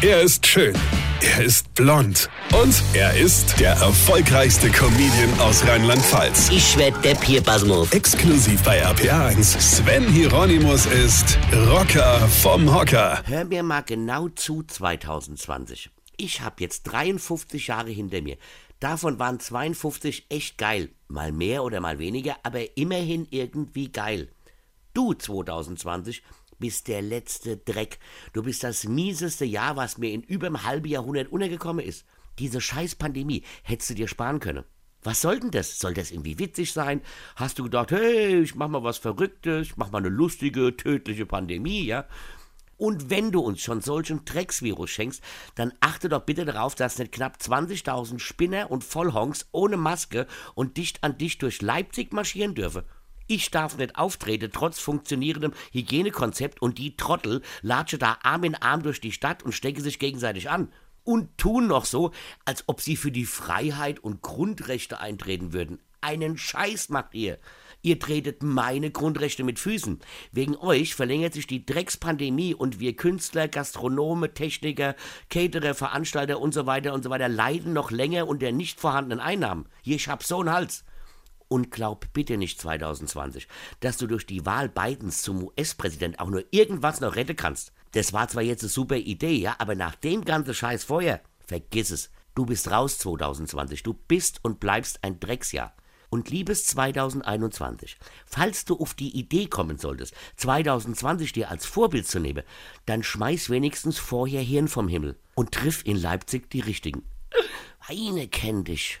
Er ist schön. Er ist blond. Und er ist der erfolgreichste Comedian aus Rheinland-Pfalz. Ich werd der Pierpasmus. Exklusiv bei RPA1. Sven Hieronymus ist Rocker vom Hocker. Hör mir mal genau zu 2020. Ich hab jetzt 53 Jahre hinter mir. Davon waren 52 echt geil. Mal mehr oder mal weniger, aber immerhin irgendwie geil. Du 2020 bist der letzte Dreck. Du bist das mieseste Jahr, was mir in über einem halben Jahrhundert untergekommen ist. Diese scheiß Pandemie hättest du dir sparen können. Was soll denn das? Soll das irgendwie witzig sein? Hast du gedacht, hey, ich mach mal was Verrücktes, ich mach mal eine lustige, tödliche Pandemie, ja? Und wenn du uns schon solchen Drecksvirus schenkst, dann achte doch bitte darauf, dass nicht knapp 20.000 Spinner und Vollhongs ohne Maske und dicht an dicht durch Leipzig marschieren dürfen. Ich darf nicht auftreten, trotz funktionierendem Hygienekonzept und die Trottel latschen da Arm in Arm durch die Stadt und stecken sich gegenseitig an. Und tun noch so, als ob sie für die Freiheit und Grundrechte eintreten würden. Einen Scheiß macht ihr. Ihr tretet meine Grundrechte mit Füßen. Wegen euch verlängert sich die Dreckspandemie und wir Künstler, Gastronome, Techniker, Caterer, Veranstalter und so weiter und so weiter leiden noch länger unter nicht vorhandenen Einnahmen. Hier, ich hab so einen Hals. Und glaub bitte nicht 2020, dass du durch die Wahl Bidens zum US-Präsident auch nur irgendwas noch retten kannst. Das war zwar jetzt eine super Idee, ja, aber nach dem ganzen Scheiß vorher, vergiss es. Du bist raus 2020. Du bist und bleibst ein Drecksjahr. Und liebes 2021, falls du auf die Idee kommen solltest, 2020 dir als Vorbild zu nehmen, dann schmeiß wenigstens vorher Hirn vom Himmel und triff in Leipzig die Richtigen. Weine kenn dich,